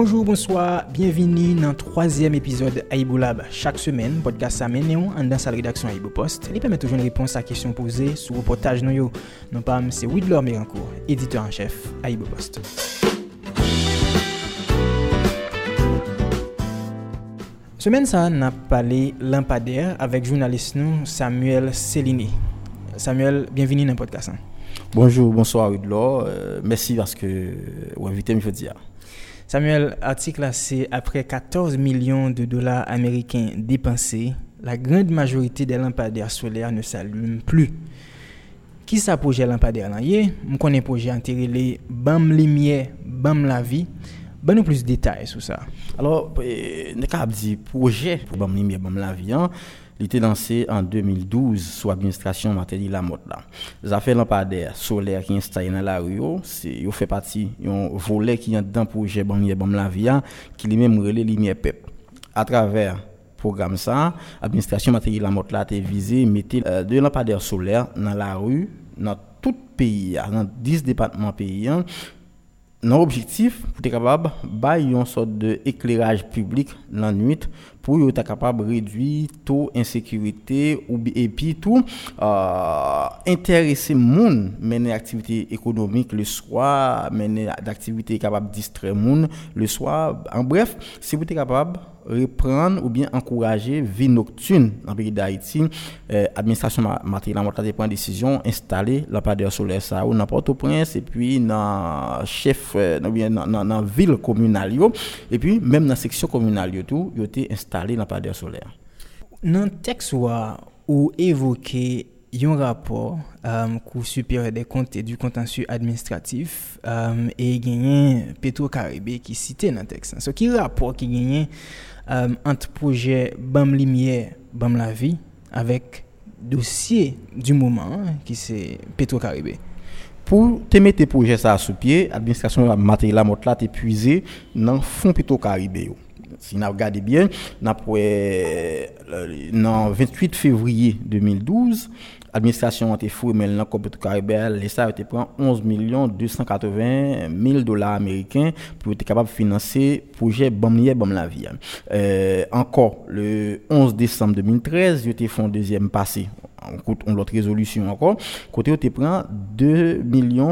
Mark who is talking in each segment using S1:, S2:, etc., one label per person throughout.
S1: Bonjour, bonsoir, bienvenue dans le troisième épisode Aïbou Lab. Chaque semaine, podcast ça mène en dans sa rédaction Aïbou Post. Il permet toujours une réponse à questions posées sur le reportage nous. Non pas, c'est Widlor Mérancourt, éditeur en chef Aïbou Post. Semaine ça, n'a parlé lampadaire avec journaliste nous Samuel Cellini. Samuel, bienvenue dans le podcast. hein.
S2: Bonjour, bonsoir Widlor. Euh, merci parce que vous invitez me dire.
S1: Samuel, article là, c'est après 14 millions de dollars américains dépensés, la grande majorité des lampadaires solaires ne s'allument plus. Qui ça projet lampadaire là? On connaît projet enterré bam lumière, bam la vie. Ben nous plus de détails sur ça.
S2: Alors, euh, ne pas dire projet pour BAM Lumière, BAM La Vie, hein, il était lancé en 2012 sous administration Matéli Lamotte. Les affaires lampadaires solaires qui installés dans la rue, c'est fait partie un volet qui est dans projet BAM Lumière, BAM La hein, qui lui-même relais lumière PEP. À travers programme ça, administration Matéli Lamotte a visé mettre euh, deux lampadaires solaires dans la rue dans tout pays, dans 10 départements pays hein, notre objectif pour être capable de une sorte d'éclairage public la nuit pou yo ta kapab redwi tou insekirite ou bi epi tou uh, interese moun mene aktivite ekonomik le swa, mene d'aktivite kapab distre moun le swa. En bref, se si pou te kapab repran ou bien ankouraje vi noktun nan peyi d'Haïti, eh, administrasyon matri la mota te pren desisyon installe la padeur sole sa ou nan Port-au-Prince epi nan chef, e, nan, nan, nan, nan vil komunal yo, epi menm nan seksyon komunal yo tou, yo te installe installé dans Padre solaire.
S1: Nan teks wa ou evoke yon rapor um, euh, kou supere de konte du kontensu administratif euh, um, e genyen Petro Karibé ki site nan teks. So ki rapor ki genyen euh, um, ant proje Bam Limier, Bam la Vie avek dosye du mouman ki se Petro Karibé.
S2: Pou te mette proje sa sou pie, administrasyon materyla mot la te puize nan fon Petro Karibé yo. Si vous regardez bien, dans le 28 février 2012, l'administration a été mais dans le Petro-Caribé, l'État a été prend 11 280 000 dollars américains pour être capable de financer le projet Bamlier Bam la vie. Euh, encore, le 11 décembre 2013, il a été fait un deuxième passé on l'autre résolution encore côté où tu prend 2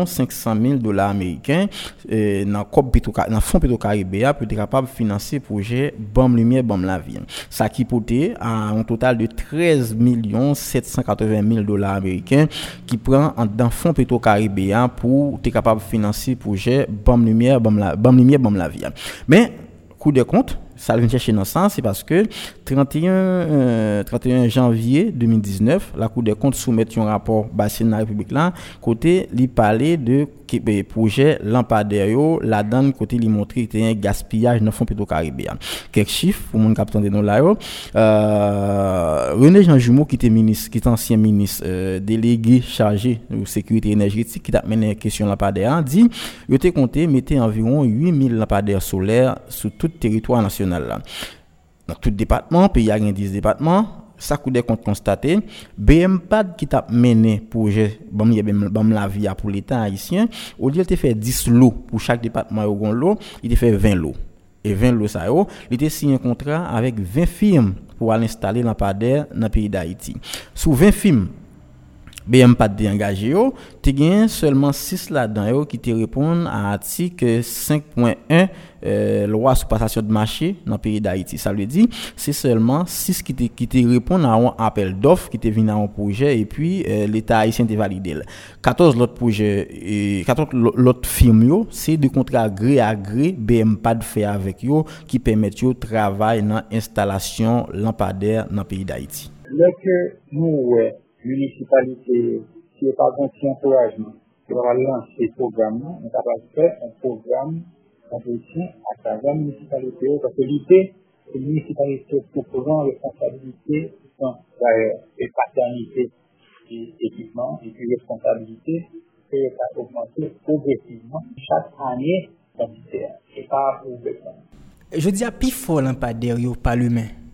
S2: 500 000 dollars américains euh, dans COP dans fonds Petro-Caribéa pour être capable de financer projet Bam lumière Bam la vie. Ça qui poté à un total de 13 780 000 dollars américains qui prend dans fonds Petro-Caribéa pour être capable de financer projet Bam lumière Bam la Bam lumière Bam la vie. Mais coup de compte ça vient chercher dans le sens, c'est parce que 31, euh, 31 janvier 2019, la Cour des comptes soumet un rapport bassin de la République là, côté li parlait de projet lampadaire yo, la donne côté li montrer qu'il y a un gaspillage dans le fonds pétro-caribéen. Quelques chiffres pour mon capitaine de nous là yo. Euh, René Jean Jumeau qui était ministre, qui est ancien ministre euh, délégué chargé de sécurité énergétique qui t'a mené question lampadaire dit, il était compté mettre environ 8000 lampadaires solaires sur tout le territoire national là. Dans tout département, pays a 10 départements, ça coûte des comptes constatés. BMPAD qui t'a mené projet bam bam la vie pour l'état haïtien, au lieu de faire 10 lots pour chaque département au lot, il a fait 20 lots. Et 20 lots ça il a signé un contrat avec 20 firmes pour aller installer lampadaire dans le pays d'Haïti. Sous 20 firmes BM pat de engaje yo, te gen seulement 6 la dan yo ki te repon a atik 5.1 Euh, lwa sou pasasyon de machè nan peyi d'Haïti. Sa lè di, se selman 6 ki te, te repon nan an apel dof ki te vin nan an proje e pi euh, l'Etat Haïtien te valide lè. 14 lot proje, e, 14 lot firm yo, se de kontra gre a gre BMPAD fè avèk yo ki pèmèt yo travay nan instalasyon lampader nan peyi d'Haïti.
S3: Lè ke nou wè munisipalite ki e pa gonti anporajman ki wala lanse program nan, an kapal fè an program anpolisyon atajan munisipalite yo, kase lite munisipalite proposan responsabilite e paternite ekipman, e pi responsabilite ki e pa augmente progresivman chak anye dan lise, e pa progresivman.
S1: Je di api fol an pa deryo pa lumen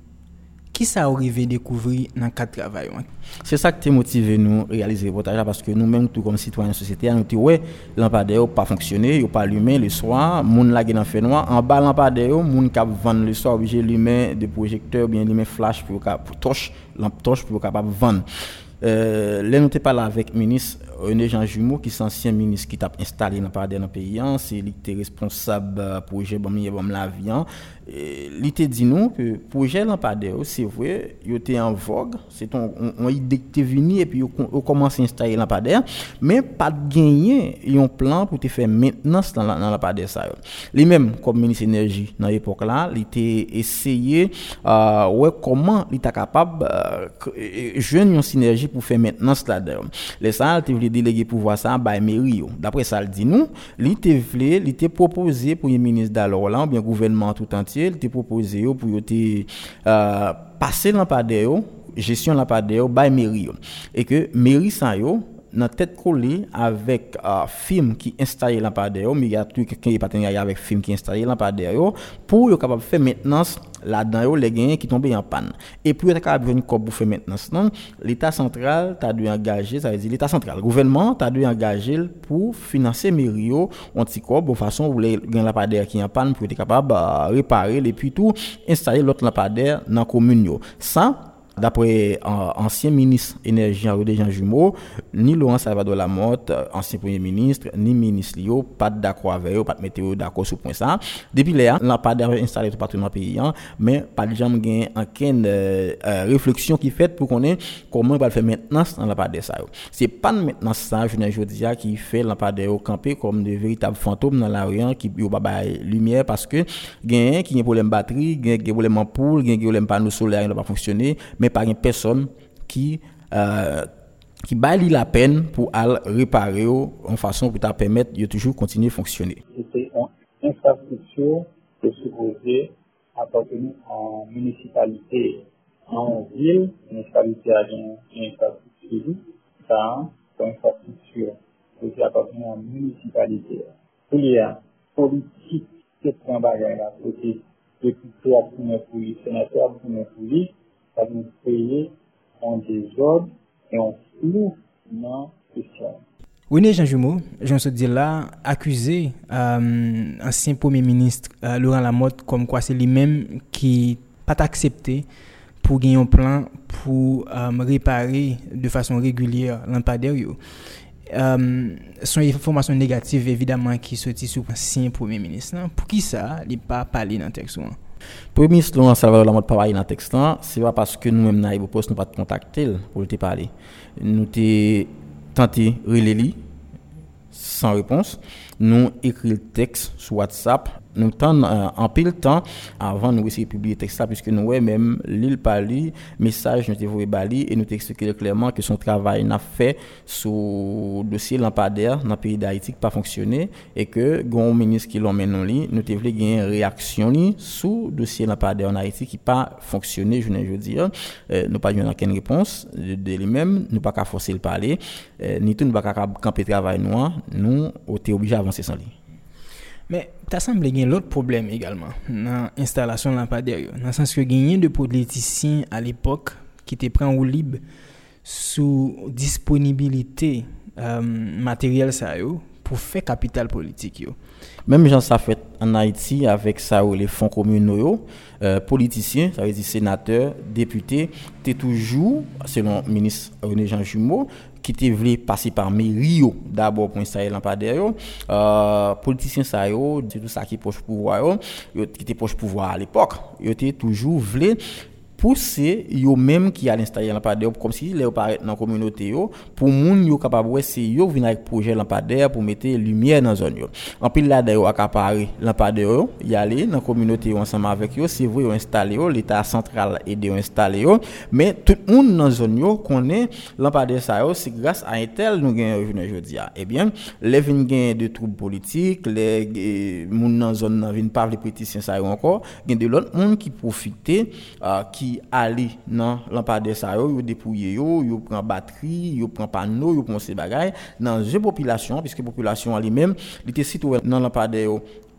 S1: Qui ça arrivé découvrir dans le cadre de travail
S2: C'est ça qui a motivé nous à réaliser le reportage parce que nous-mêmes, tout comme citoyens de la société, nous avons ouais, lampadaire pas fonctionné, il pas allumé le soir, moun la dans fait noir, en bas lampadaire, moun qui vendre le soir obligé allumer des projecteurs bien allumer flash pour pour torche, lampe torche pour capable vendre. Euh, là, nous pas là avec le ministre René Jean Jumeau, ki se ansyen minis ki tap installe nan pade nan peyi an, se li te responsab proje Bamiye Bam la Vian, li te di nou ke proje nan pade yo, se vwe, yo te an vogue, se ton, on yi dekte vini, epi yo, yo komanse installe nan pade an, men pat genye yon plan pou te fe maintenance nan, nan la pade sa yo. Li men, kom minis enerji nan epok la, li te eseye, uh, wè koman li ta kapab uh, jwen yon sinerji pou fe maintenance la de yo. Le sa, te vli déléguer pouvoir ça à mairie. D'après ça, il dit nous, il était proposé pour le ministre d'alors là, bien gouvernement tout entier il te proposé pour te euh, passer lampadaire gestion lampadaire by mairie et que mairie ça dans tête collée avec euh, film qui installé lampadaire mais il y a tout qui partenariat avec film qui installé lampadaire pour être capable faire maintenance là-dedans les gains qui tombent en panne. Et pour être capable de pour faire maintenance l'état central t'a dû engager ça veut dire l'état central le gouvernement t'a dû engager pour financer Mério en petit corps de façon où les gains lampadaire qui en panne pour être capable de euh, réparer et puis tout installer l'autre lampadaire dans la commune ça D'après ancien ministre énergie Rodé Jean Jumeau, ni Laurent Salvador Lamotte, ancien premier ministre, ni ministre Lio, pas d'accord avec eux, pas de météo d'accord sur point ça. Depuis là, n'a pas installé tout partout dans le pays, hein, mais pas de jamais gain aucune euh, euh, réflexion qui fait pour qu'on ait comment on va faire maintenance dans la part de ça. C'est pas maintenant ça, je ne dis qui fait la part de camper comme de véritables fantômes dans la hein, qui ont pas lumière parce que gain qui a problème batterie, gain problème ampoule, gain problème panneau solaire, il n'a pas fonctionné mais pas une personne qui euh, qui la peine pour aller réparer en façon pour permettre de toujours continuer à fonctionner.
S3: C'était une infrastructure qui est supposée appartenir en municipalité, en ville, municipalité a une infrastructure, ça, c'est une infrastructure qui en municipalité. Il y a politique qui est un bagage là, c'est député à pour sénateur à pour ça nous créer un désordre et flou dans
S1: Jean Jumeau, je là, accusé euh, ancien Premier ministre euh, Laurent Lamotte comme quoi c'est lui-même qui pas accepté pour gagner un plan pour euh, réparer de façon régulière lampadaire. Euh, son information négative évidemment qui sortit sur ancien Premier ministre. Pour qui ça, il pas parlé dans le texte
S2: Premier ministre Laurent Salvador Lamotte pas parlé dans le texte, c'est pas parce que nous-mêmes, dans nous nous pas contacter pour te parler. Nous avons tenté de sans réponse. Nous écrit le texte sur WhatsApp nous temps euh, en pile temps avant nous essayer de publier texte ça puisque nous ouais même l'île parli message nous t'avons bali et nous expliqué clairement que son travail n'a fait sur dossier lampadaire dans le pays d'Haïti pas fonctionné et que gon ministre qui l'ont mené nous nous t'avons gagner réaction sur dossier lampadaire en Haïti qui pas fonctionné je veux dire. Euh, nous pas eu aucune réponse de, lui-même nous pas qu'à forcer le parler euh, ni tout nous pas qu'à camper travail noir nous on était obligé d'avancer sans lui
S1: Men, ta sanble gen lout problem egalman nan instalasyon lampader yo. Nan sens ke genyen de politisyen al epok ki te pren ou lib sou disponibilite um, materyel sa yo pour faire capital politique.
S2: Même gens ça fait en Haïti avec ça les fonds communaux, euh, politiciens, ça veut dire sénateurs, députés, tu toujours, selon le ministre René Jean Jumeau, qui te voulu passer par Rio d'abord pour installer lampadaire euh politiciens ça yo c'est tout ça qui proche pouvoir yo. Qui était proche pouvoir à l'époque yo était toujours voulu pou se yo menm ki al installe lampader kom si le yo paret nan komyonote yo pou moun yo kapab wè se yo vin ak proje lampader pou mette lumiè nan zon yo. Anpil la de yo akapare lampader yo yale nan komyonote yo ansama avèk yo se vwe yo installe yo, l'Etat sentral ede yo installe yo, men tout moun nan zon yo konen lampader sa yo se grase a entel nou gen yo jounen jodi ya, ebyen, le vin gen de troub politik, le gen, moun nan zon nan vin pav le pritisyen sa yo anko, gen de loun moun ki profite uh, ki qui aller dans lampadaire ça yo dépouiller yo yo prend batterie yo prend panneau yo prend ces bagages dans une population puisque population elle même il était situé dans lampadaire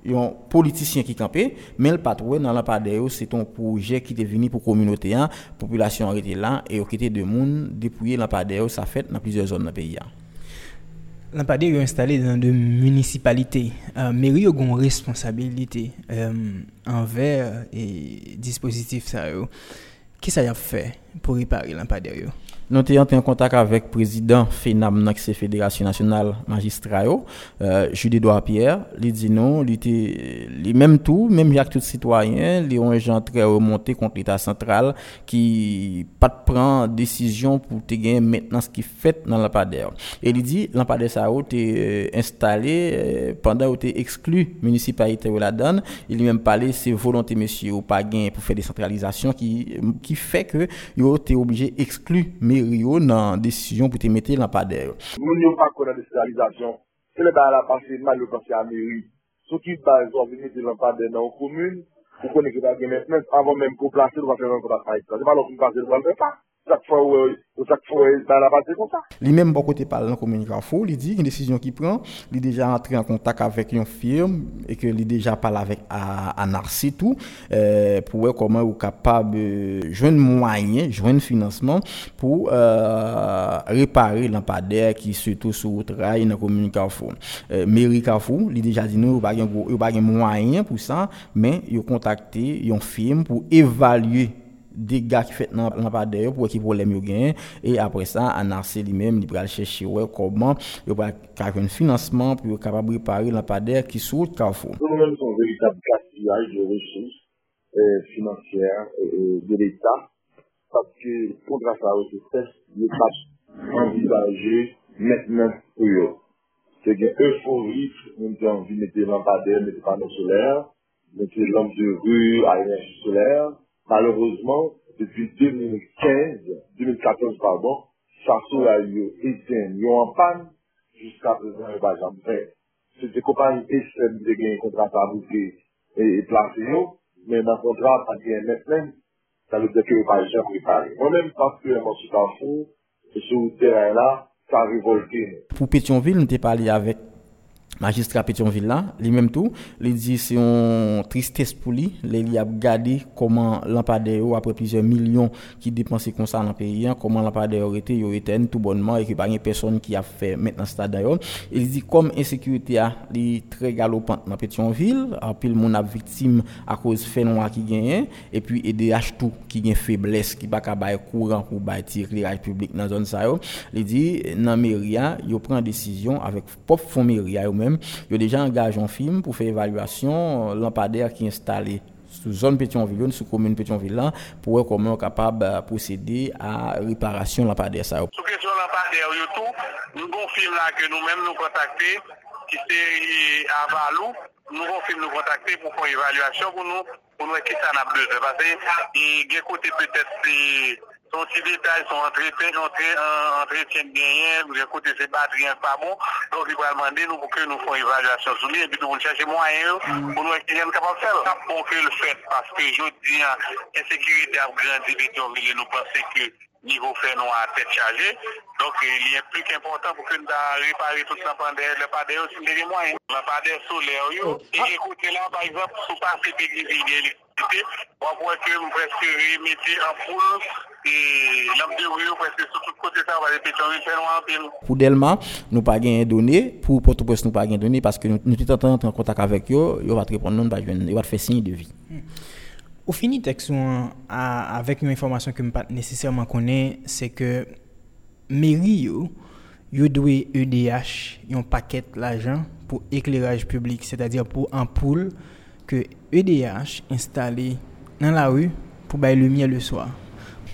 S2: yon politisyen ki kampe, men l patrouè nan lampadeyo, se ton proje ki te vini pou kominote an, populasyon rete lan, e yo kete de moun depouye lampadeyo sa fèt nan plizye zon nan peyi an.
S1: Lampadeyo yon installe nan de municipalite, men yon gon responsabilite anver e dispositif sa yo. Ki sa yon fè pou ripare lampadeyo?
S2: Nous avons en contact avec le président FENAM, qui Fédération nationale magistrat, euh, Judy Edouard Pierre. Il dit non, il était même tout, même a tout citoyen, il ont gens très remonté contre l'État central qui pas de prendre décision pour te gagner maintenant ce qui fait dans lampadaire. Et il dit lampadaire ça a été euh, installé euh, pendant que exclu municipalité de la donne. Il lui même parlé c'est volonté monsieur ou pas gain pour faire décentralisation qui qui fait que a été obligé d'exclure yo nan desisyon pou te mette lan pa der.
S4: Moun yo pa konan desentralizasyon, se le ba la pase mal yo pase a meri. Sou ki ba yo vini de lan pa der nan ou komoun, ou konen ki ba gen men, avon men ko plase, ou va fè nan kon pa sa yon. Se ba lò kon plase, ou va fè pa. Zak Fouel, Zak Fouel, ba la base kon ta.
S2: Li menm bon kote pale nan komunikant fou, li di, yon desisyon ki pran, li deja antre an kontak avek yon firm, e ke li deja pale avek anarsi tou, euh, pou wè koman ou kapab euh, jwen mwanyen, jwen financeman, pou euh, repare lampader ki seto sou trai nan komunikant fou. Euh, Meri Kafou, li deja di nou, yo bagen mwanyen pou sa, men yo kontakte yon firm pou evalye dégâts qui fait dans pas d'ailleurs pour qui problème yo gagne et après ça Anarcé lui-même il va chercher ouais comment il va un financement pour capable réparer lampadaire qui sous Carrefour.
S4: Nous même son véritable gaspillage de ressources euh, financières euh, de l'État parce que pour grâce à eux il pas envisager maintenant pour eux. C'est une euphorie, même si on vit mettre lampadaire, mettre panneaux solaires, mettre lampes de rue à énergie solaire Malheureusement, depuis 2015, 2014 pardon, chasou a yo eten yo an pan, jiska prezant yo bajan pre. Se te kompany esen de gen kontra pa bouke e plase yo, men nan kontra pa gen net men, sa le deke yo bajan prepare. Mwen men paske yon monsi tanfou, sou teren la, sa revolte.
S2: Pou Petionville, nou te pali avek magistrat Pétionville là, lui-même tout, il dit c'est une tristesse pour lui, il a regardé comment lampadaire après plusieurs millions qui dépensé comme ça dans le pays, hein, comment lampadaire était était tout bonnement et qu'il n'y a personne qui a fait maintenant stade. Il dit comme insécurité a est très galopante dans Pétionville, en pile mon a victime à cause fait noir qui gagne et puis EDH tout qui gagne faiblesse qui pas capable courant pour bâtir l'éclairage public dans zone ça Il dit dans mairie, yo prend décision avec propre fond mairie même, il a déjà engagé un film pour faire évaluation euh, lampadaire qui est installé sous zone Pétionville, sous commune Pétionville, pour voir comment on est capable de procéder à réparation lampadaire.
S5: Sous question lampadaire, nous avons un film là que nous-mêmes nous contacter, qui c'est à Valou, nous avons un film nous contacter pour faire une évaluation pour nous, pour nous qui ça n'a besoin. Parce que, il y a côté peut-être Son si detay, son entretien genyen, mwen kote se batriyen pa bon, donk li pralman de nou pou ke nou fon evaluasyon sou li, epi tou moun chache mwen yo, pou nou ekte gen kapap fel. Sa pou ke l fèt, paske jodi an, ensekirite ap grandi beton, li nou pense ke nivou fè nou an tèt chaje, donk li en plik important pou ke nou da repare tout sa pandè, le padè yo si mwen yo, le padè sou le yo, e ekote la, par exemple, sou pa se pek li vide, li pite, wapwen ke mwen preske remete an pou lòs,
S2: Pour Delma, nous pas gagné données. Pour Port-au-Prince, nous pas gagné données parce que nous, nous tout en temps en contact avec eux, ils vont te répondre, nous ils vont faire signe de vie. Hmm.
S1: Au fini texte, avec une information que je pas nécessairement connais, c'est que mairie yo yo doué EDH, yon paquet l'argent pour éclairage public, c'est-à-dire pour ampoule que EDH installé dans la rue pour bailler lumière le soir.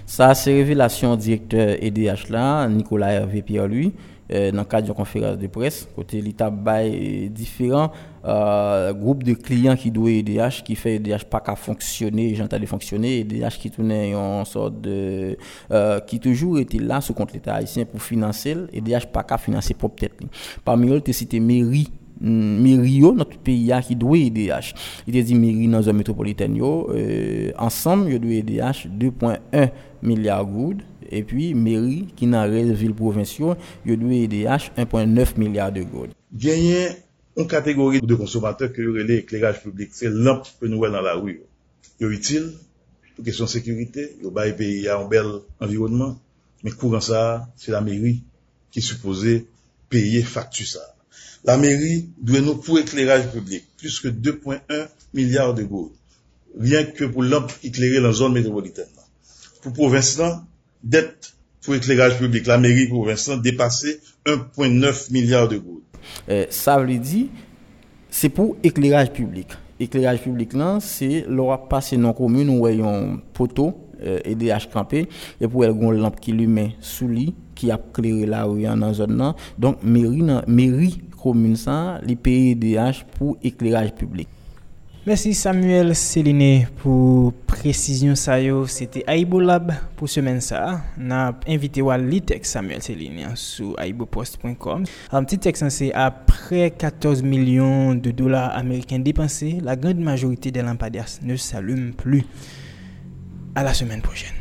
S2: Ça, c'est révélation directeur EDH là, Nicolas Hervé Pierre lui, euh, dans le cadre d'une conférence de presse, côté l'État bail différents euh, groupes de clients qui doivent EDH, qui fait EDH pas qu'à fonctionner, j'entends fonctionner, EDH qui tournait en sorte de, euh, qui toujours était là sous compte l'État haïtien pour financer, EDH pas qu'à financer propre tête. Parmi eux, tu cité mairie mairie yo dans tout pays qui doit EDH. Il te dit mairie dans zone métropolitaine yo euh, ensemble yo doit EDH 2.1 milliards goud et puis mairie qui dans les villes provinciaux yo doit EDH 1.9 milliards de goud.
S6: Gagner une catégorie de consommateurs que relais éclairage public, c'est lampe que nous voyons dans la rue. Yo utile pour question de sécurité, yo bail pays a un bel environnement, mais courant ça, c'est la mairie qui supposait payer facture ça. La mairie dwe nou pou ekleraj publik, plus ke 2.1 milyard de goud, ryen ke pou lamp ekleri lan zon metropolitane. Pou provinslan, det pou ekleraj publik, la mairie provinslan depase 1.9 milyard de
S2: goud. Eh, sa vle di, se pou ekleraj publik. Ekleraj publik lan, se lor ap pase nan komoun ou ayon poto, EDH euh, crampé et pour elle gon lampe qui lui met sous lit qui a éclairé la rue dans zone là donc mairie mairie commune, ça, les PDH pour éclairage public.
S1: Merci Samuel Céline pour précision ça c'était Aibo Lab pour semaine ça. N'a invité à texte Samuel Céline sur aibopost.com un petit texte c'est après 14 millions de dollars américains dépensés la grande majorité des lampadaires ne s'allument plus. À la semaine prochaine